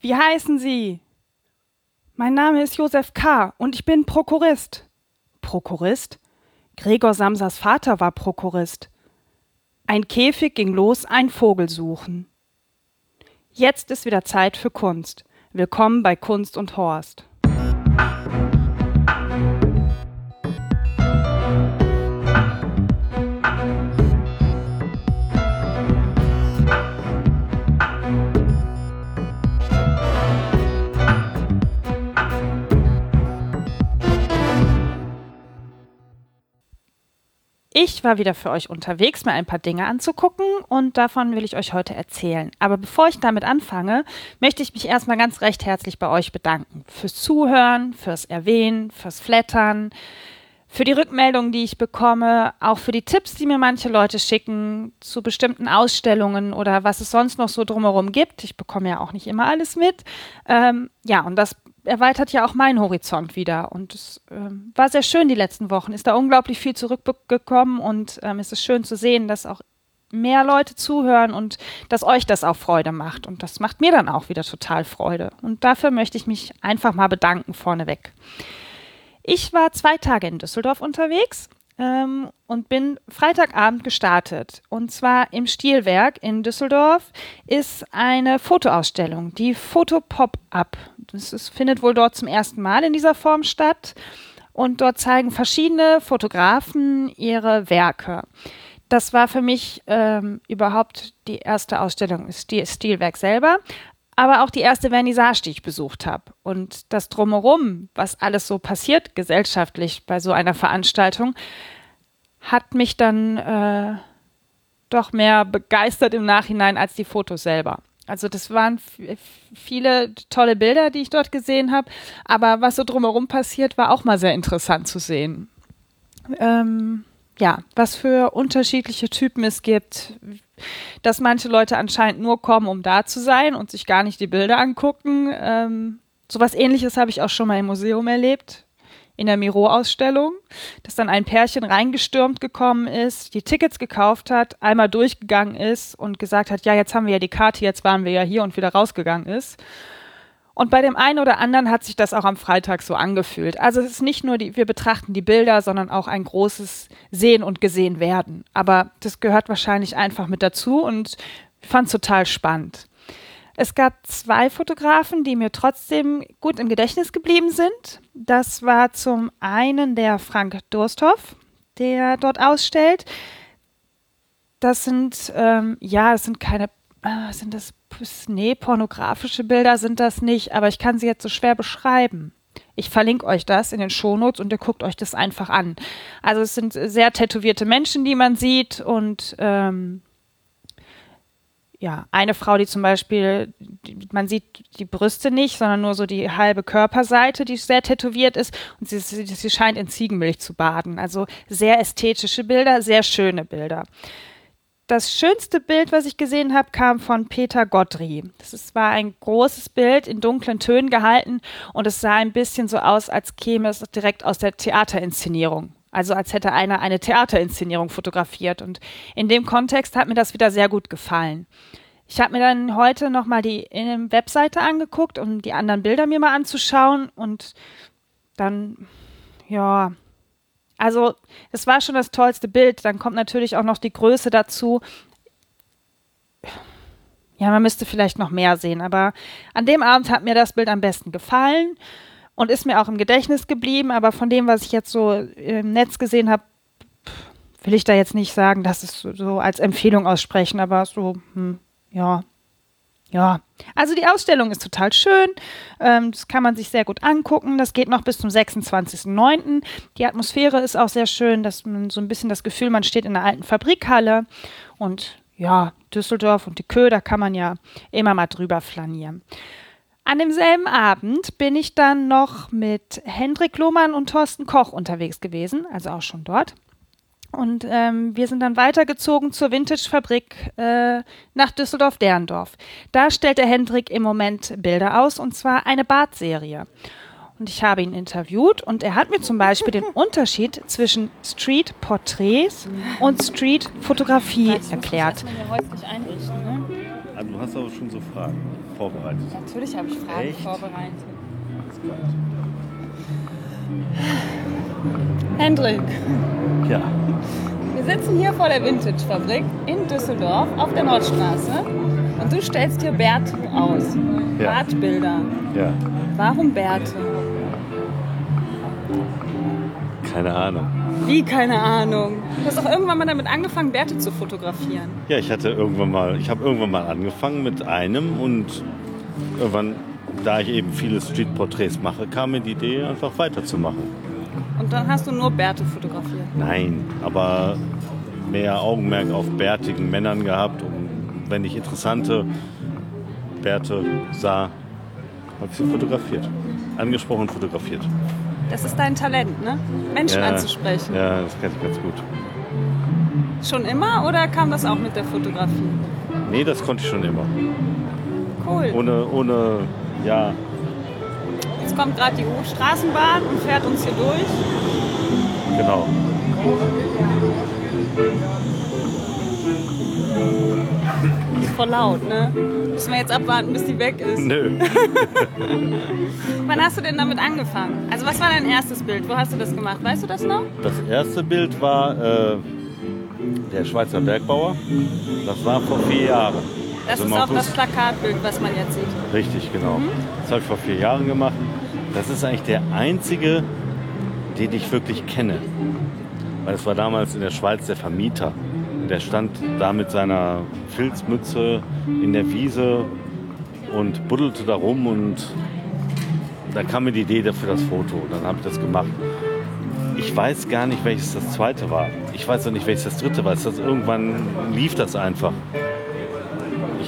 Wie heißen Sie? Mein Name ist Josef K. und ich bin Prokurist. Prokurist? Gregor Samsas Vater war Prokurist. Ein Käfig ging los, ein Vogel suchen. Jetzt ist wieder Zeit für Kunst. Willkommen bei Kunst und Horst. Ich war wieder für euch unterwegs, mir ein paar Dinge anzugucken und davon will ich euch heute erzählen. Aber bevor ich damit anfange, möchte ich mich erstmal ganz recht herzlich bei euch bedanken. Fürs Zuhören, fürs Erwähnen, fürs Flattern, für die Rückmeldungen, die ich bekomme, auch für die Tipps, die mir manche Leute schicken zu bestimmten Ausstellungen oder was es sonst noch so drumherum gibt. Ich bekomme ja auch nicht immer alles mit. Ähm, ja, und das erweitert ja auch meinen Horizont wieder. Und es äh, war sehr schön die letzten Wochen. Ist da unglaublich viel zurückgekommen und ähm, es ist schön zu sehen, dass auch mehr Leute zuhören und dass euch das auch Freude macht. Und das macht mir dann auch wieder total Freude. Und dafür möchte ich mich einfach mal bedanken vorneweg. Ich war zwei Tage in Düsseldorf unterwegs ähm, und bin Freitagabend gestartet. Und zwar im Stilwerk in Düsseldorf ist eine Fotoausstellung, die Foto Pop-Up. Das ist, findet wohl dort zum ersten Mal in dieser Form statt. Und dort zeigen verschiedene Fotografen ihre Werke. Das war für mich ähm, überhaupt die erste Ausstellung, Stil, Stilwerk selber, aber auch die erste Vernissage, die ich besucht habe. Und das Drumherum, was alles so passiert gesellschaftlich bei so einer Veranstaltung, hat mich dann äh, doch mehr begeistert im Nachhinein als die Fotos selber. Also das waren viele tolle Bilder, die ich dort gesehen habe, aber was so drumherum passiert, war auch mal sehr interessant zu sehen. Ähm, ja, was für unterschiedliche Typen es gibt, dass manche Leute anscheinend nur kommen, um da zu sein und sich gar nicht die Bilder angucken. Ähm, sowas ähnliches habe ich auch schon mal im Museum erlebt, in der Miro-Ausstellung, dass dann ein Pärchen reingestürmt gekommen ist, die Tickets gekauft hat, einmal durchgegangen ist und gesagt hat, ja, jetzt haben wir ja die Karte, jetzt waren wir ja hier und wieder rausgegangen ist. Und bei dem einen oder anderen hat sich das auch am Freitag so angefühlt. Also es ist nicht nur die, wir betrachten die Bilder, sondern auch ein großes Sehen und Gesehen werden. Aber das gehört wahrscheinlich einfach mit dazu und ich fand es total spannend. Es gab zwei Fotografen, die mir trotzdem gut im Gedächtnis geblieben sind. Das war zum einen der Frank Dursthoff, der dort ausstellt. Das sind, ähm, ja, das sind keine, äh, sind das nee, pornografische Bilder sind das nicht, aber ich kann sie jetzt so schwer beschreiben. Ich verlinke euch das in den Shownotes und ihr guckt euch das einfach an. Also es sind sehr tätowierte Menschen, die man sieht und ähm, ja, eine Frau, die zum Beispiel, die, man sieht die Brüste nicht, sondern nur so die halbe Körperseite, die sehr tätowiert ist und sie, sie, sie scheint in Ziegenmilch zu baden. Also sehr ästhetische Bilder, sehr schöne Bilder das schönste Bild, was ich gesehen habe, kam von Peter Godry. Das ist, war ein großes Bild in dunklen Tönen gehalten und es sah ein bisschen so aus, als käme es direkt aus der Theaterinszenierung. Also als hätte einer eine Theaterinszenierung fotografiert. Und in dem Kontext hat mir das wieder sehr gut gefallen. Ich habe mir dann heute nochmal die Webseite angeguckt, um die anderen Bilder mir mal anzuschauen. Und dann, ja, also, es war schon das tollste Bild. Dann kommt natürlich auch noch die Größe dazu. Ja, man müsste vielleicht noch mehr sehen, aber an dem Abend hat mir das Bild am besten gefallen und ist mir auch im Gedächtnis geblieben. Aber von dem, was ich jetzt so im Netz gesehen habe, will ich da jetzt nicht sagen, dass es so als Empfehlung aussprechen, aber so, hm, ja, ja, also die Ausstellung ist total schön. Ähm, das kann man sich sehr gut angucken. Das geht noch bis zum 26.09. Die Atmosphäre ist auch sehr schön, dass man so ein bisschen das Gefühl, man steht in einer alten Fabrikhalle. Und ja, Düsseldorf und die Kö, da kann man ja immer mal drüber flanieren. An demselben Abend bin ich dann noch mit Hendrik Lohmann und Thorsten Koch unterwegs gewesen, also auch schon dort. Und ähm, wir sind dann weitergezogen zur Vintage-Fabrik äh, nach Düsseldorf-Derndorf. Da stellt der Hendrik im Moment Bilder aus, und zwar eine Bartserie. Und ich habe ihn interviewt und er hat mir zum Beispiel den Unterschied zwischen Street-Porträts und Street-Fotografie erklärt. Ne? Also du hast aber schon so Fragen. vorbereitet? Natürlich habe ich Fragen Echt? vorbereitet. Hendrik, Ja. wir sitzen hier vor der Vintage-Fabrik in Düsseldorf auf der Nordstraße und du stellst hier Bärte aus. Ja. Bartbilder. Ja. Warum Bärte? Keine Ahnung. Wie, keine Ahnung. Du hast doch irgendwann mal damit angefangen, Bärte zu fotografieren. Ja, ich hatte irgendwann mal, ich habe irgendwann mal angefangen mit einem und irgendwann, da ich eben viele Streetporträts mache, kam mir die Idee, einfach weiterzumachen. Und dann hast du nur Bärte fotografiert. Nein, aber mehr Augenmerk auf bärtigen Männern gehabt. Und wenn ich interessante Bärte sah, habe ich sie fotografiert. Angesprochen fotografiert. Das ist dein Talent, ne? Menschen Ja, anzusprechen. Ja, das kann ich ganz gut. Schon immer oder kam das auch mit der Fotografie? Nee, das konnte ich schon immer. Cool. Ohne, ohne, ja, Jetzt kommt gerade die Straßenbahn und fährt uns hier durch. genau. Ist voll laut, ne? Müssen wir jetzt abwarten, bis die weg ist. Nö. Wann hast du denn damit angefangen? Also was war dein erstes Bild? Wo hast du das gemacht? Weißt du das noch? Das erste Bild war äh, der Schweizer Bergbauer. Das war vor vier Jahren. Das Also ist auch das. Plakatbild, was man jetzt sieht. Richtig, genau. Das habe ich vor vier Jahren gemacht. Das ist eigentlich der einzige, den ich wirklich kenne. Weil es war damals in der Schweiz der Vermieter. Der stand da mit seiner Filzmütze in der Wiese und buddelte da rum und da kam mir die Idee dafür das Foto. Dann habe ich das gemacht. Ich weiß gar nicht, welches das zweite war. Ich weiß auch nicht, welches das dritte war. Das irgendwann lief das einfach.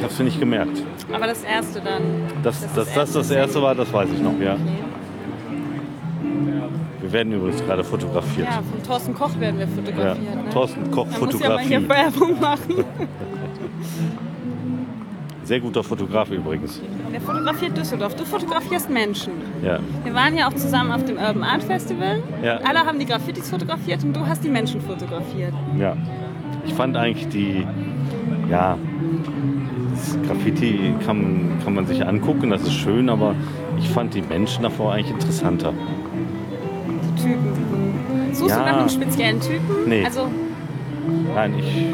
Ich habe es mir nicht gemerkt. Aber das erste dann. Dass Das das, ist das, das erste war, das weiß ich noch, ja. Okay. Wir werden übrigens gerade fotografiert. Ja, von Thorsten Koch werden wir Ja, fotografiert. Ne? Thorsten Koch Man muss ja mal Fotografie. hier Werbung machen. Sehr guter Fotograf übrigens. Der fotografiert Düsseldorf. Du fotografierst Menschen. Ja. Wir waren ja auch zusammen auf dem Urban Art Festival. Ja. Alle haben die Graffitis fotografiert und du hast die Menschen fotografiert. ja. Ich fand eigentlich die, ja, das Graffiti kann, kann man sich angucken, das ist schön, aber ich fand die Menschen davor eigentlich interessanter. Die Typen. Suchst Ja. du nach einem speziellen Typen? Nee. Also, Nein, ich,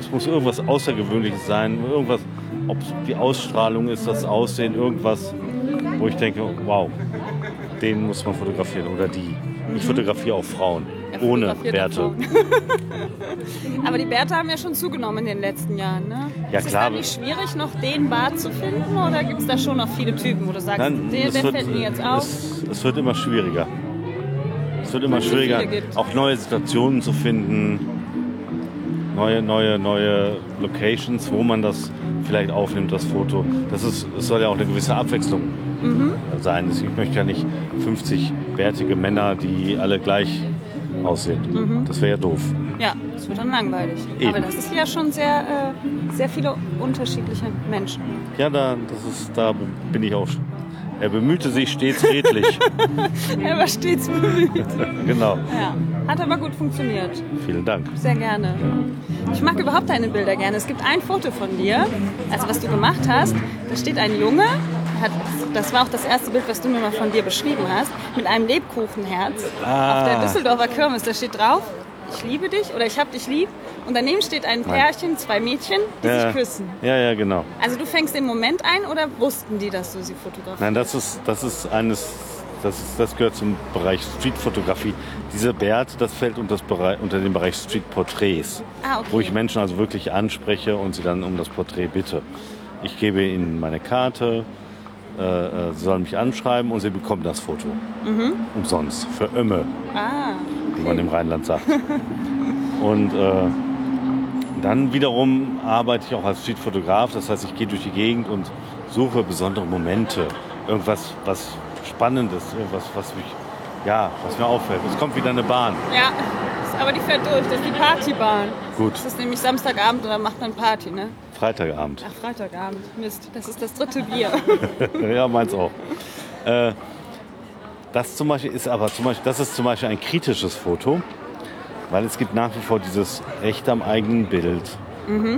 es muss irgendwas Außergewöhnliches sein, irgendwas, ob es die Ausstrahlung ist, das Aussehen, irgendwas, wo ich denke, wow, den muss man fotografieren oder die. Ich fotografiere auch Frauen, er ohne Bärte. Aber die Bärte haben ja schon zugenommen in den letzten Jahren, ne? Ja, ist klar. es dann nicht schwierig, noch den Bart zu finden? Oder gibt es da schon noch viele Typen, wo du sagst, Nein, der, es der wird, fällt mir jetzt auf? Es, es wird immer schwieriger. Es wird immer Weil es schwieriger, auch neue Situationen zu finden, neue, neue, neue Locations, wo man das vielleicht aufnimmt, das Foto. Das ist, es soll ja auch eine gewisse Abwechslung Mhm. sein. Ich möchte ja nicht 50 bärtige Männer, die alle gleich aussehen. Das wäre ja doof. Ja, das wird dann langweilig. Eben. Aber das ist ja schon sehr, äh, sehr viele unterschiedliche Menschen. Ja, da, das ist, da bin ich auch. Er bemühte sich stets redlich. Er war stets bemüht. genau. Ja, hat aber gut funktioniert. Vielen Dank. Sehr gerne. Ich mag überhaupt deine Bilder gerne. Es gibt ein Foto von dir, also was du gemacht hast. Da steht ein Junge, hat, das war auch das erste Bild, was du mir mal von dir beschrieben hast, mit einem Lebkuchenherz Ah. auf der Düsseldorfer Kirmes. Da steht drauf, ich liebe dich oder ich hab dich lieb. Und daneben steht ein Pärchen, zwei Mädchen, die Ja, sich küssen. ja, ja, genau. Also du fängst den Moment ein oder wussten die, dass du sie fotografierst? Nein, das ist, das ist eines, das, ist, das gehört zum Bereich Streetfotografie. Dieser Bert, das fällt unter, das Bereich, unter den Bereich Streetporträts, Ah, okay. wo ich Menschen also wirklich anspreche und sie dann um das Porträt bitte. Ich gebe ihnen meine Karte, äh, äh, sie sollen mich anschreiben und sie bekommen das Foto. Mhm. Umsonst, für Ömme, Ah, wie man im Rheinland sagt. Und äh, dann wiederum arbeite ich auch als Streetfotograf. Das heißt, ich gehe durch die Gegend und suche besondere Momente. Irgendwas, was Spannendes, irgendwas, was mich, ja, was mir auffällt. Es kommt wieder eine Bahn. ja. Aber die fährt durch, das ist die Partybahn. Gut, Das ist nämlich Samstagabend und dann macht man Party, ne? Freitagabend. Ach, Freitagabend. Mist, das ist das dritte Bier. ja, meins auch. Äh, das zum Beispiel ist aber zum Beispiel, das ist zum Beispiel ein kritisches Foto, weil es gibt nach wie vor dieses Recht am eigenen Bild.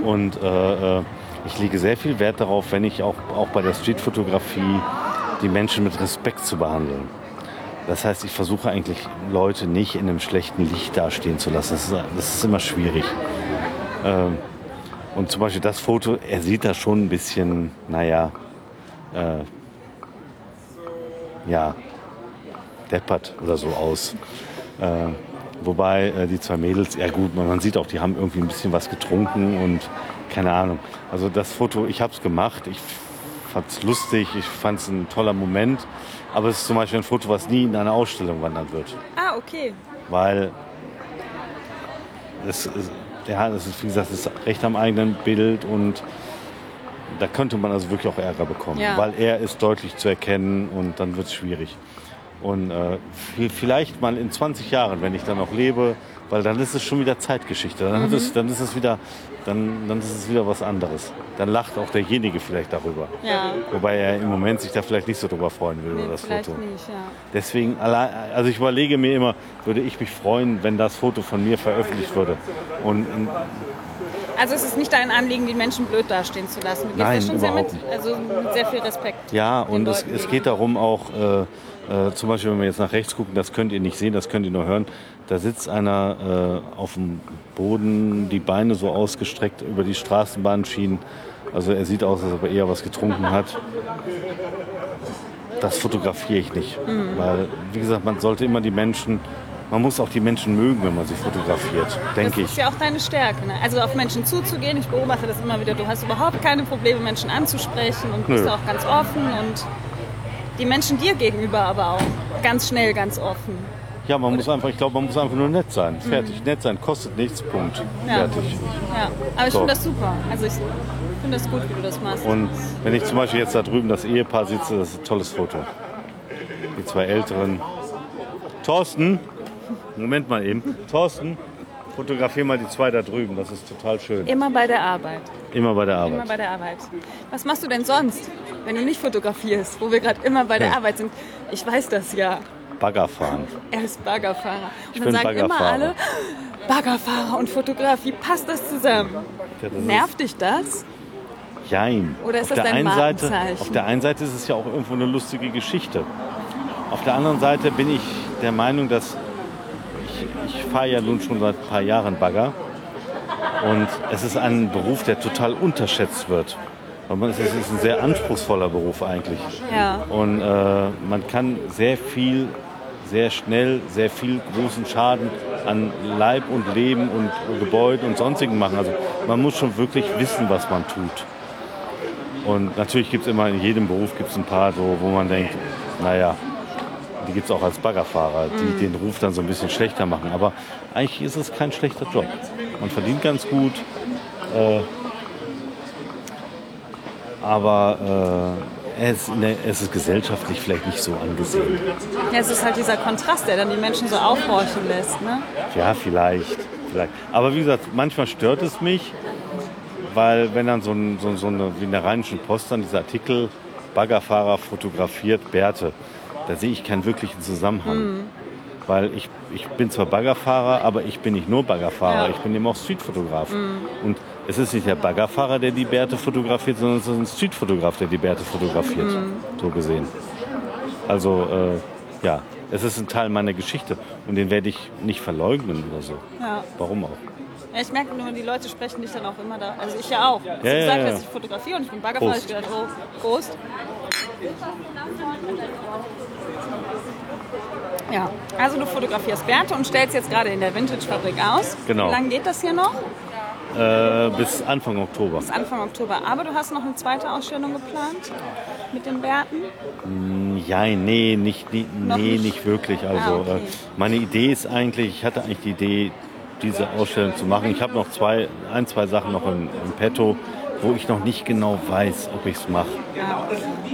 Und äh, äh, ich lege sehr viel Wert darauf, wenn ich auch, auch bei der Streetfotografie die Menschen mit Respekt zu behandeln. Das heißt, ich versuche eigentlich Leute nicht in einem schlechten Licht dastehen zu lassen. Das ist, das ist immer schwierig. Ähm, und zum Beispiel das Foto, er sieht da schon ein bisschen, naja, äh, ja, deppert oder so aus. Äh, wobei äh, die zwei Mädels, ja gut, man sieht auch, die haben irgendwie ein bisschen was getrunken und keine Ahnung. Also das Foto, ich habe es gemacht, ich fand es lustig, ich fand es ein toller Moment, aber es ist zum Beispiel ein Foto, was nie in eine Ausstellung wandern wird. Ah, okay. Weil es, ja, das ist, wie gesagt, das ist recht am eigenen Bild und da könnte man also wirklich auch Ärger bekommen, Ja. weil er ist deutlich zu erkennen und dann wird es schwierig. Und äh, vi- vielleicht mal in 20 Jahren, wenn ich dann noch lebe, weil dann ist es schon wieder Zeitgeschichte. Dann, Mhm. es, dann, ist, es wieder, dann, dann ist es wieder was anderes. Dann lacht auch derjenige vielleicht darüber. Ja. Wobei er im Moment sich da vielleicht nicht so drüber freuen will Nee, über das Foto. nicht, ja. Deswegen, also ich überlege mir immer, würde ich mich freuen, wenn das Foto von mir veröffentlicht würde. Und in, Also es ist nicht dein Anliegen, die Menschen blöd dastehen zu lassen. Du gehst Nein, ja schon sehr mit, überhaupt also mit sehr viel Respekt. ja, und es, es geht darum auch, äh, äh, zum Beispiel, wenn wir jetzt nach rechts gucken, das könnt ihr nicht sehen, das könnt ihr nur hören. Da sitzt einer äh, auf dem Boden, die Beine so ausgestreckt über die Straßenbahnschienen. Also er sieht aus, als ob er eher was getrunken hat. Das fotografiere ich nicht. Mhm. Weil, wie gesagt, man sollte immer die Menschen, man muss auch die Menschen mögen, wenn man sie fotografiert, denke Das ist ich. ja auch deine Stärke. Ne? Also auf Menschen zuzugehen. Ich beobachte das immer wieder. Du hast überhaupt keine Probleme, Menschen anzusprechen und bist Nö. auch ganz offen und die Menschen dir gegenüber aber auch ganz schnell, ganz offen. Ja, man muss einfach, ich glaube, man muss einfach nur nett sein. Fertig, nett sein, kostet nichts, Punkt. Mhm. Ja. Fertig. Ja, aber ich So. finde das super. Also ich finde das gut, wie du das machst. Und wenn ich zum Beispiel jetzt da drüben das Ehepaar sitze, das ist ein tolles Foto. Die zwei Älteren. Thorsten, Moment mal eben. Thorsten, fotografier mal die zwei da drüben, das ist total schön. Immer bei der Arbeit. Immer bei der Immer Arbeit. bei der Arbeit. Was machst du denn sonst, wenn du nicht fotografierst, wo wir gerade immer bei der Ja. Arbeit sind? Ich weiß das ja. Bagger fahren. Er ist Baggerfahrer. Und dann bin sagen immer alle, Baggerfahrer und Fotografie, passt das zusammen? Ja, das Nervt dich das? Jein. Oder ist auf das der dein einen Seite? Auf der einen Seite ist es ja auch irgendwo eine lustige Geschichte. Auf der anderen Seite bin ich der Meinung, dass ich, ich fahre ja nun schon seit ein paar Jahren Bagger und es ist ein Beruf, der total unterschätzt wird. Man- Es ist es ist ein sehr anspruchsvoller Beruf eigentlich. Ja. Und äh, man kann sehr viel, sehr schnell, sehr viel großen Schaden an Leib und Leben und Gebäuden und sonstigen machen. Also man muss schon wirklich wissen, was man tut. Und natürlich gibt es immer in jedem Beruf gibt's ein paar, so, wo man denkt, naja, die gibt es auch als Baggerfahrer, die den Ruf dann so ein bisschen schlechter machen. Aber eigentlich ist es kein schlechter Job. Man verdient ganz gut. Äh, aber äh, es, ne, es ist gesellschaftlich vielleicht nicht so angesehen. Ja, es ist halt dieser Kontrast, der dann die Menschen so aufhorchen lässt. Ne? Ja, vielleicht, vielleicht. Aber wie gesagt, manchmal stört es mich, weil wenn dann so, ein, so, so eine, wie in der Rheinischen Post dann dieser Artikel, Baggerfahrer fotografiert Bärte, da sehe ich keinen wirklichen Zusammenhang. Weil ich, ich bin zwar Baggerfahrer, aber ich bin nicht nur Baggerfahrer, Ja. ich bin eben auch Streetfotograf. Und es ist nicht der Baggerfahrer, der die Bärte fotografiert, sondern es ist ein Streetfotograf, der die Bärte fotografiert. So gesehen. Also, äh, ja, es ist ein Teil meiner Geschichte und den werde ich nicht verleugnen oder so. Ja. Warum auch? Ja, ich merke nur, die Leute sprechen dich dann auch immer da. Also ich ja auch. Als Ja, du ja, gesagt ja. hast, ich fotografiere und ich bin Baggerfahrer, ich gedacht, oh, Prost. Ja, also du fotografierst Bärte und stellst jetzt gerade in der Vintage-Fabrik aus. Genau. Wie lange geht das hier noch? Äh, bis Anfang Oktober. Bis Anfang Oktober. Aber du hast noch eine zweite Ausstellung geplant mit den Bärten. Ja, nee, nicht, Noch nee, nicht? nicht wirklich. Also Ah, okay. äh, meine Idee ist eigentlich, ich hatte eigentlich die Idee, diese Ausstellung zu machen. Ich habe noch zwei, ein, zwei Sachen noch im, im Petto, wo ich noch nicht genau weiß, ob ich es mache. Ja.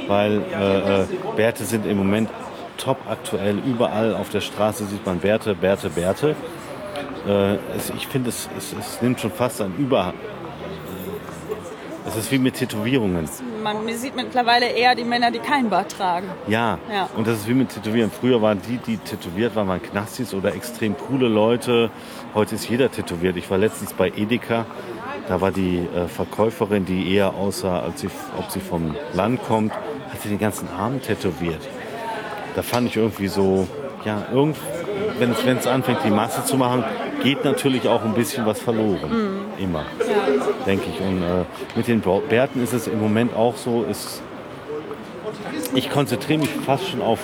Weil äh, äh, Bärte sind im Moment top aktuell. Überall auf der Straße sieht man Bärte, Bärte, Bärte. Äh, es, ich finde, es, es, es nimmt schon fast ein Über... Es ist wie mit Tätowierungen. Man sieht mittlerweile eher die Männer, die keinen Bart tragen. Ja. Ja. und das ist wie mit Tätowieren. Früher waren die, die tätowiert waren, waren Knastis oder extrem coole Leute. Heute ist jeder tätowiert. Ich war letztens bei Edeka. Da war die äh, Verkäuferin, die eher aussah, als sie, ob sie vom Land kommt, hat sie den ganzen Arm tätowiert. Da fand ich irgendwie so, ja, irgend, wenn es anfängt, die Masse zu machen, geht natürlich auch ein bisschen was verloren. Mhm. Immer, ja. denke ich. Und äh, mit den Bärten ist es im Moment auch so, ist, ich konzentriere mich fast schon auf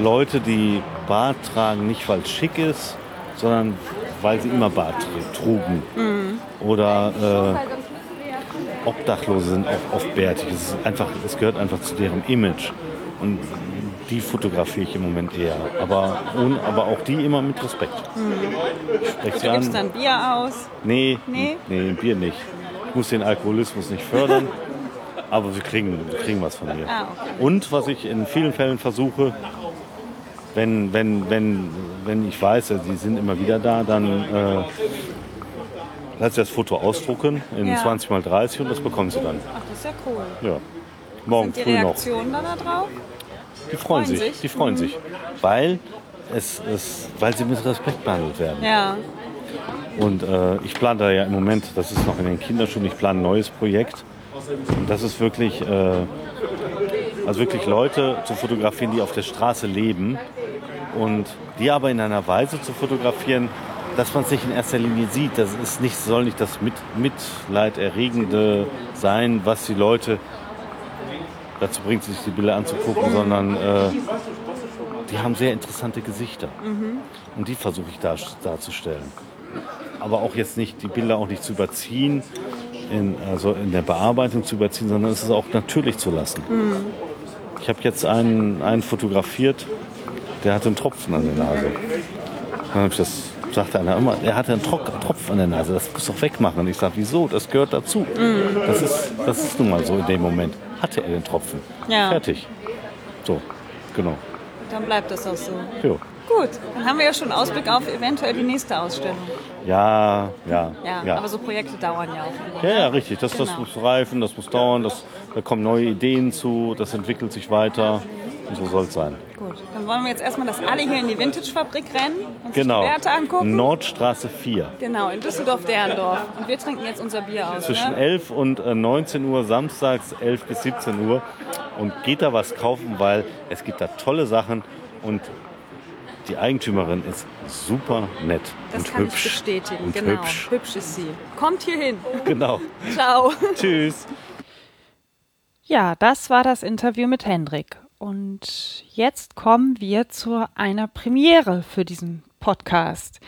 Leute, die Bart tragen, nicht weil es schick ist, sondern weil sie immer Bart trugen. Mhm. Oder äh, Obdachlose sind auch oft bärtig. Es, einfach, es gehört einfach zu deren Image. Und die fotografiere ich im Moment eher. Aber, un, aber auch die immer mit Respekt. Mhm. Ich also, du gibst dann Bier aus? Nee, nee, nee, Bier nicht. Ich muss den Alkoholismus nicht fördern. aber wir kriegen, wir kriegen was von mir. Ah, okay. Und was ich in vielen Fällen versuche, wenn, wenn, wenn, wenn ich weiß, die sind immer wieder da, dann äh, lasse ich das Foto ausdrucken in ja. 20 mal 30 und das bekommen sie dann. Ach, das ist ja cool. Ja. Morgen sind die früh Reaktionen noch. dann da drauf? Die freuen, freuen sich, sich, die freuen mhm. sich, weil es, es, weil sie mit Respekt behandelt werden. Ja. Und äh, ich plane da ja im Moment, das ist noch in den Kinderschuhen, ich plane ein neues Projekt. Und das ist wirklich, äh, also wirklich Leute zu fotografieren, die auf der Straße leben und die aber in einer Weise zu fotografieren, dass man es nicht in erster Linie sieht. Das ist nicht, soll nicht das Mit Mitleiderregende sein, was die Leute dazu bringt, sich die Bilder anzugucken, sondern äh, die haben sehr interessante Gesichter. Mhm. Und die versuche ich dar darzustellen. Aber auch jetzt nicht, die Bilder auch nicht zu überziehen, in, also in der Bearbeitung zu überziehen, sondern es ist auch natürlich zu lassen. Mhm. Ich habe jetzt einen, einen fotografiert, der hatte einen Tropfen an der Nase. Dann habe ich das sagte einer immer, er hatte einen Tropfen an der Nase, das muss doch wegmachen. ich sage, wieso? Das gehört dazu. Mhm. Das, ist, das ist nun mal so in dem Moment. Hatte er den Tropfen. Ja. Fertig. So, genau. Dann bleibt das auch so. Jo. Gut, dann haben wir ja schon Ausblick auf eventuell die nächste Ausstellung. Ja, ja. Ja, ja. aber so Projekte dauern ja auch. Ja, ja, richtig. Das, genau. das muss reifen, das muss dauern, das, da kommen neue Ideen zu, das entwickelt sich weiter. Und so soll es sein. Gut, dann wollen wir jetzt erstmal, dass alle hier in die Vintage-Fabrik rennen und genau. sich die Werte angucken. Nordstraße 4. Genau, in Düsseldorf-Derendorf. Und wir trinken jetzt unser Bier aus. Zwischen ne? 11 und 19 äh, Uhr, samstags 11 bis 17 Uhr. Und geht da was kaufen, weil es gibt da tolle Sachen und die Eigentümerin ist super nett das und kann hübsch. Ich bestätigen, und genau. Hübsch. hübsch ist sie. Kommt hier hin. Genau. Ciao. Tschüss. Ja, das war das Interview mit Hendrik. Und jetzt kommen wir zu einer Premiere für diesen Podcast.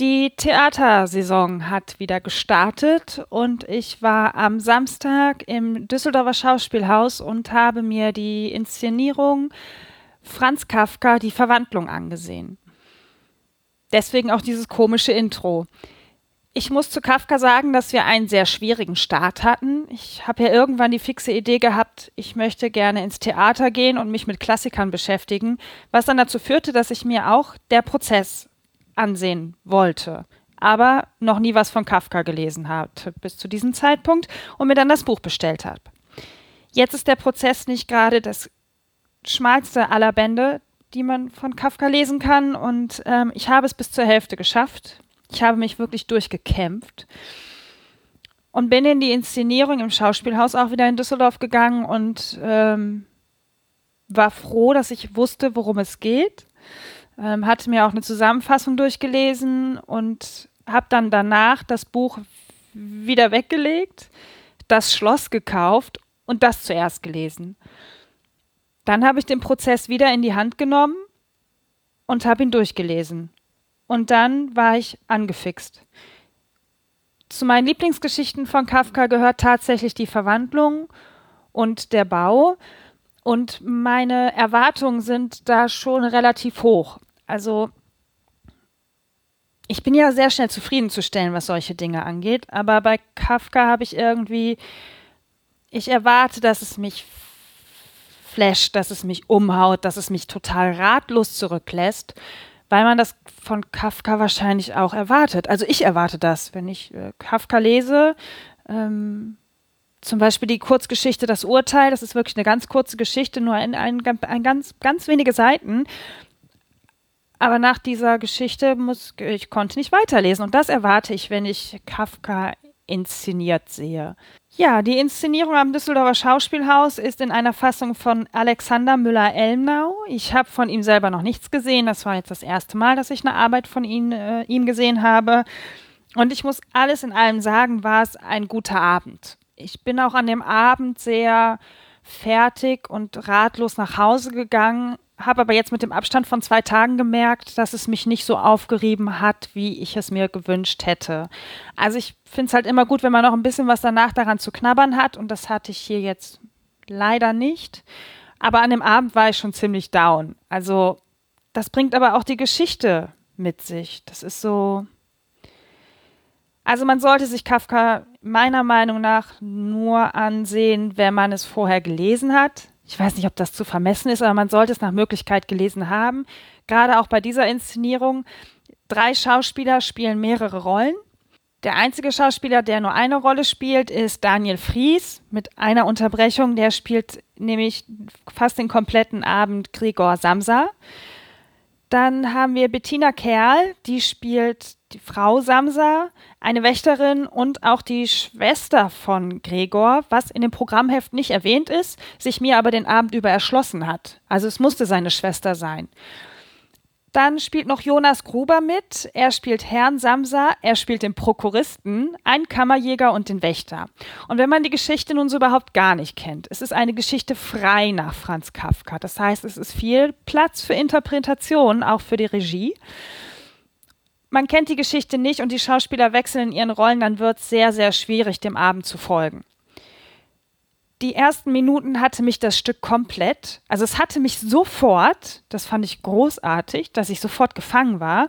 Die Theatersaison hat wieder gestartet und ich war am Samstag im Düsseldorfer Schauspielhaus und habe mir die Inszenierung Franz Kafka Die Verwandlung angesehen. Deswegen auch dieses komische Intro. Ich muss zu Kafka sagen, dass wir einen sehr schwierigen Start hatten. Ich habe ja irgendwann die fixe Idee gehabt, ich möchte gerne ins Theater gehen und mich mit Klassikern beschäftigen, was dann dazu führte, dass ich mir auch der Prozess ansehen wollte, aber noch nie was von Kafka gelesen hatte bis zu diesem Zeitpunkt und mir dann das Buch bestellt habe. Jetzt ist der Prozess nicht gerade das schmalste aller Bände, die man von Kafka lesen kann und ähm, ich habe es bis zur Hälfte geschafft ich habe mich wirklich durchgekämpft und bin in die Inszenierung im Schauspielhaus auch wieder in Düsseldorf gegangen und ähm, war froh, dass ich wusste, worum es geht. Ähm, hatte mir auch eine Zusammenfassung durchgelesen und habe dann danach das Buch wieder weggelegt, das Schloss gekauft und das zuerst gelesen. Dann habe ich den Prozess wieder in die Hand genommen und habe ihn durchgelesen. Und dann war ich angefixt. Zu meinen Lieblingsgeschichten von Kafka gehört tatsächlich die Verwandlung und der Bau. Und meine Erwartungen sind da schon relativ hoch. Also ich bin ja sehr schnell zufriedenzustellen, was solche Dinge angeht. Aber bei Kafka habe ich irgendwie, ich erwarte, dass es mich flasht, dass es mich umhaut, dass es mich total ratlos zurücklässt weil man das von Kafka wahrscheinlich auch erwartet. Also ich erwarte das, wenn ich äh, Kafka lese. Ähm, zum Beispiel die Kurzgeschichte Das Urteil, das ist wirklich eine ganz kurze Geschichte, nur ein, ein, ein ganz, ganz wenige Seiten. Aber nach dieser Geschichte muss ich konnte nicht weiterlesen und das erwarte ich, wenn ich Kafka inszeniert sehe. Ja, die Inszenierung am Düsseldorfer Schauspielhaus ist in einer Fassung von Alexander Müller-Elmnau. Ich habe von ihm selber noch nichts gesehen. Das war jetzt das erste Mal, dass ich eine Arbeit von ihm, äh, ihm gesehen habe. Und ich muss alles in allem sagen, war es ein guter Abend. Ich bin auch an dem Abend sehr fertig und ratlos nach Hause gegangen, habe aber jetzt mit dem Abstand von zwei Tagen gemerkt, dass es mich nicht so aufgerieben hat, wie ich es mir gewünscht hätte. Also ich finde es halt immer gut, wenn man noch ein bisschen was danach daran zu knabbern hat und das hatte ich hier jetzt leider nicht. Aber an dem Abend war ich schon ziemlich down. Also das bringt aber auch die Geschichte mit sich. Das ist so. Also man sollte sich Kafka meiner Meinung nach nur ansehen, wenn man es vorher gelesen hat ich weiß nicht, ob das zu vermessen ist, aber man sollte es nach Möglichkeit gelesen haben. Gerade auch bei dieser Inszenierung. Drei Schauspieler spielen mehrere Rollen. Der einzige Schauspieler, der nur eine Rolle spielt, ist Daniel Fries mit einer Unterbrechung. Der spielt nämlich fast den kompletten Abend Gregor Samsa. Dann haben wir Bettina Kerl, die spielt die Frau Samsa, eine Wächterin und auch die Schwester von Gregor, was in dem Programmheft nicht erwähnt ist, sich mir aber den Abend über erschlossen hat. Also es musste seine Schwester sein. Dann spielt noch Jonas Gruber mit. Er spielt Herrn Samsa, er spielt den Prokuristen, einen Kammerjäger und den Wächter. Und wenn man die Geschichte nun so überhaupt gar nicht kennt, es ist eine Geschichte frei nach Franz Kafka. Das heißt, es ist viel Platz für Interpretation, auch für die Regie man kennt die Geschichte nicht und die Schauspieler wechseln in ihren Rollen, dann wird es sehr, sehr schwierig, dem Abend zu folgen. Die ersten Minuten hatte mich das Stück komplett, also es hatte mich sofort, das fand ich großartig, dass ich sofort gefangen war.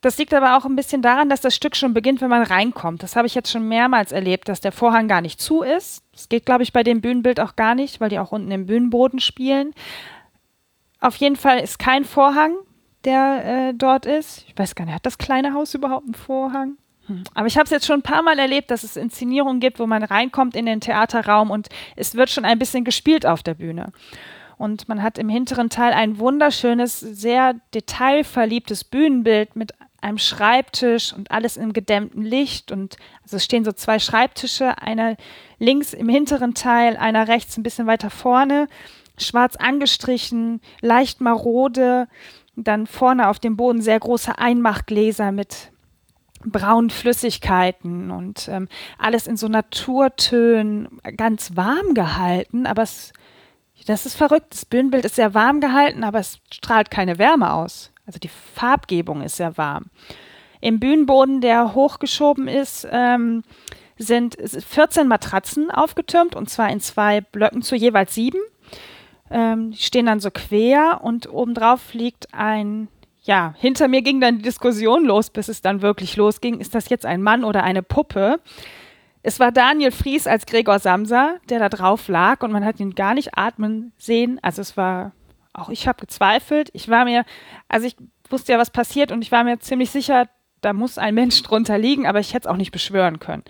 Das liegt aber auch ein bisschen daran, dass das Stück schon beginnt, wenn man reinkommt. Das habe ich jetzt schon mehrmals erlebt, dass der Vorhang gar nicht zu ist. Das geht, glaube ich, bei dem Bühnenbild auch gar nicht, weil die auch unten im Bühnenboden spielen. Auf jeden Fall ist kein Vorhang der äh, dort ist. Ich weiß gar nicht, hat das kleine Haus überhaupt einen Vorhang? Aber ich habe es jetzt schon ein paar Mal erlebt, dass es Inszenierungen gibt, wo man reinkommt in den Theaterraum und es wird schon ein bisschen gespielt auf der Bühne. Und man hat im hinteren Teil ein wunderschönes, sehr detailverliebtes Bühnenbild mit einem Schreibtisch und alles im gedämmten Licht. Und also es stehen so zwei Schreibtische, einer links im hinteren Teil, einer rechts ein bisschen weiter vorne, schwarz angestrichen, leicht marode, dann vorne auf dem Boden sehr große Einmachgläser mit braunen Flüssigkeiten und ähm, alles in so Naturtönen ganz warm gehalten, aber es, das ist verrückt. Das Bühnenbild ist sehr warm gehalten, aber es strahlt keine Wärme aus. Also die Farbgebung ist sehr warm. Im Bühnenboden, der hochgeschoben ist, ähm, sind 14 Matratzen aufgetürmt und zwar in zwei Blöcken zu jeweils sieben. Ähm, die stehen dann so quer und obendrauf liegt ein, ja, hinter mir ging dann die Diskussion los, bis es dann wirklich losging. Ist das jetzt ein Mann oder eine Puppe? Es war Daniel Fries als Gregor Samsa, der da drauf lag und man hat ihn gar nicht atmen sehen. Also es war, auch ich habe gezweifelt. Ich war mir, also ich wusste ja, was passiert und ich war mir ziemlich sicher, da muss ein Mensch drunter liegen, aber ich hätte es auch nicht beschwören können.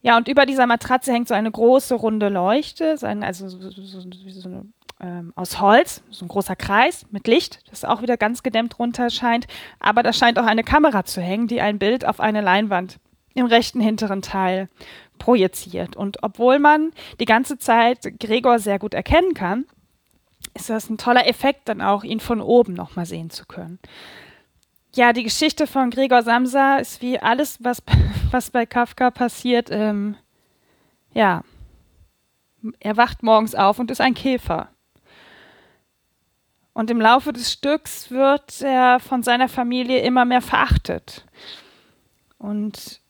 Ja, und über dieser Matratze hängt so eine große runde Leuchte, also so, so, so eine, ähm, aus Holz, so ein großer Kreis mit Licht, das auch wieder ganz gedämmt runter scheint. Aber da scheint auch eine Kamera zu hängen, die ein Bild auf eine Leinwand im rechten hinteren Teil projiziert. Und obwohl man die ganze Zeit Gregor sehr gut erkennen kann, ist das ein toller Effekt, dann auch ihn von oben nochmal sehen zu können ja, die Geschichte von Gregor Samsa ist wie alles, was, was bei Kafka passiert. Ähm, ja, er wacht morgens auf und ist ein Käfer. Und im Laufe des Stücks wird er von seiner Familie immer mehr verachtet. Und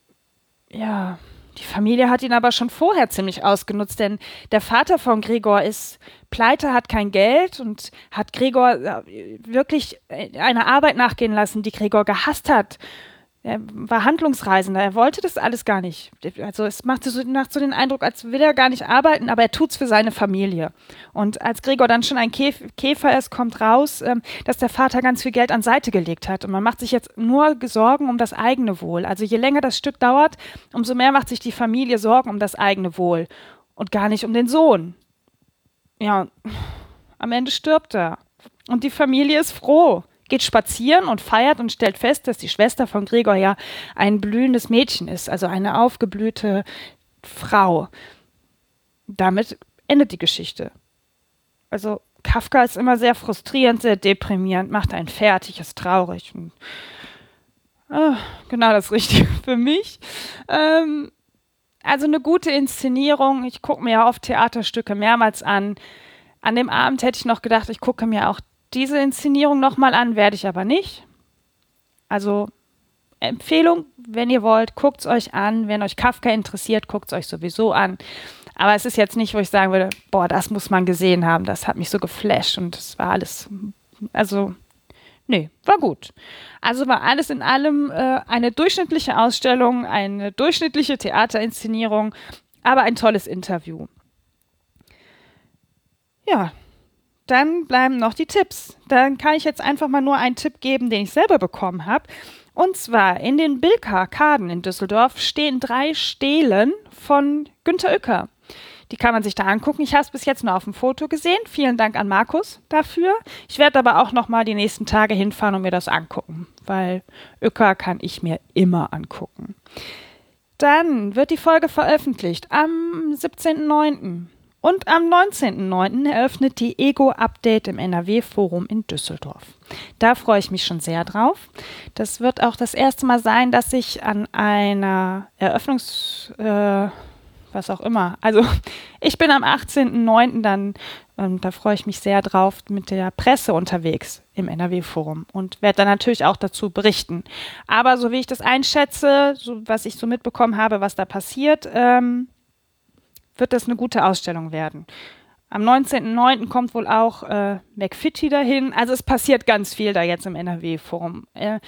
ja, die Familie hat ihn aber schon vorher ziemlich ausgenutzt, denn der Vater von Gregor ist pleite, hat kein Geld und hat Gregor äh, wirklich äh, eine Arbeit nachgehen lassen, die Gregor gehasst hat. Er war Handlungsreisender, er wollte das alles gar nicht. Also es machte so, macht so den Eindruck, als will er gar nicht arbeiten, aber er tut es für seine Familie. Und als Gregor dann schon ein Käfer ist, kommt raus, ähm, dass der Vater ganz viel Geld an Seite gelegt hat. Und man macht sich jetzt nur Sorgen um das eigene Wohl. Also je länger das Stück dauert, umso mehr macht sich die Familie Sorgen um das eigene Wohl und gar nicht um den Sohn. Ja, am Ende stirbt er. Und die Familie ist froh. Geht spazieren und feiert und stellt fest, dass die Schwester von Gregor ja ein blühendes Mädchen ist, also eine aufgeblühte Frau. Damit endet die Geschichte. Also Kafka ist immer sehr frustrierend, sehr deprimierend, macht einen fertig, ist traurig. Und, oh, genau das Richtige für mich. Ähm, also eine gute Inszenierung. Ich gucke mir ja oft Theaterstücke mehrmals an. An dem Abend hätte ich noch gedacht, ich gucke mir auch diese Inszenierung nochmal an, werde ich aber nicht. Also Empfehlung, wenn ihr wollt, guckt es euch an. Wenn euch Kafka interessiert, guckt es euch sowieso an. Aber es ist jetzt nicht, wo ich sagen würde, boah, das muss man gesehen haben. Das hat mich so geflasht und es war alles, also Nee, war gut. Also war alles in allem äh, eine durchschnittliche Ausstellung, eine durchschnittliche Theaterinszenierung, aber ein tolles Interview. Ja, dann bleiben noch die Tipps. Dann kann ich jetzt einfach mal nur einen Tipp geben, den ich selber bekommen habe. Und zwar in den Bilka-Arkaden in Düsseldorf stehen drei Stelen von Günter Uecker. Die kann man sich da angucken. Ich habe es bis jetzt nur auf dem Foto gesehen. Vielen Dank an Markus dafür. Ich werde aber auch noch mal die nächsten Tage hinfahren und mir das angucken, weil Öcker kann ich mir immer angucken. Dann wird die Folge veröffentlicht am 17.09. Und am 19.09. eröffnet die Ego Update im NRW-Forum in Düsseldorf. Da freue ich mich schon sehr drauf. Das wird auch das erste Mal sein, dass ich an einer Eröffnungs- äh, was auch immer. Also ich bin am 18.09. dann, ähm, da freue ich mich sehr drauf, mit der Presse unterwegs im NRW-Forum und werde dann natürlich auch dazu berichten. Aber so wie ich das einschätze, so, was ich so mitbekommen habe, was da passiert, ähm, wird das eine gute Ausstellung werden. Am 19.09. kommt wohl auch äh, McFitty dahin. Also es passiert ganz viel da jetzt im NRW-Forum. Äh,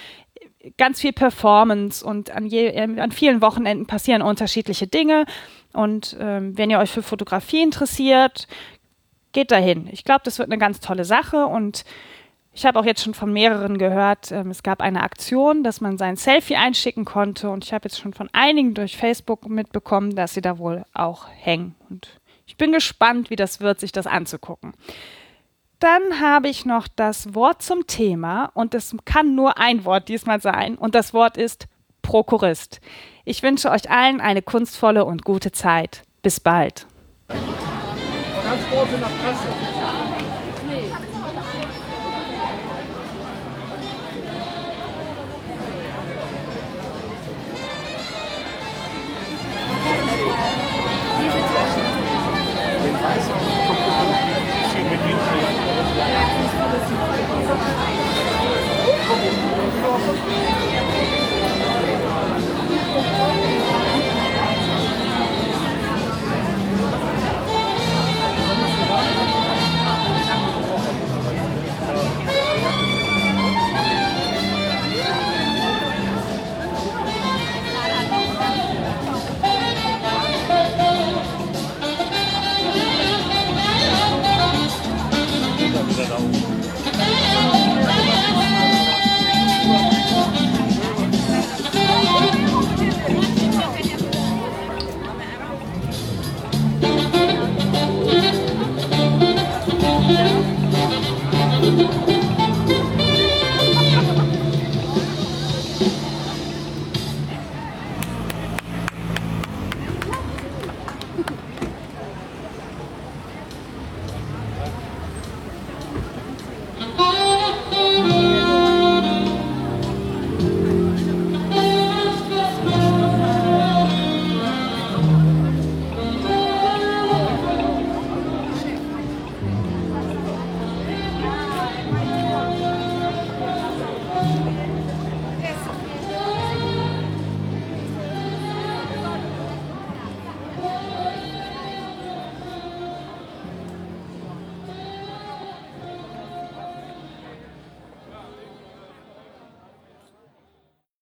ganz viel Performance und an, je, äh, an vielen Wochenenden passieren unterschiedliche Dinge. Und ähm, wenn ihr euch für Fotografie interessiert, geht dahin. Ich glaube, das wird eine ganz tolle Sache und ich habe auch jetzt schon von mehreren gehört, ähm, es gab eine Aktion, dass man sein Selfie einschicken konnte und ich habe jetzt schon von einigen durch Facebook mitbekommen, dass sie da wohl auch hängen. Und ich bin gespannt, wie das wird, sich das anzugucken. Dann habe ich noch das Wort zum Thema und es kann nur ein Wort diesmal sein und das Wort ist Prokurist. Ich wünsche euch allen eine kunstvolle und gute Zeit. Bis bald. In der Presse.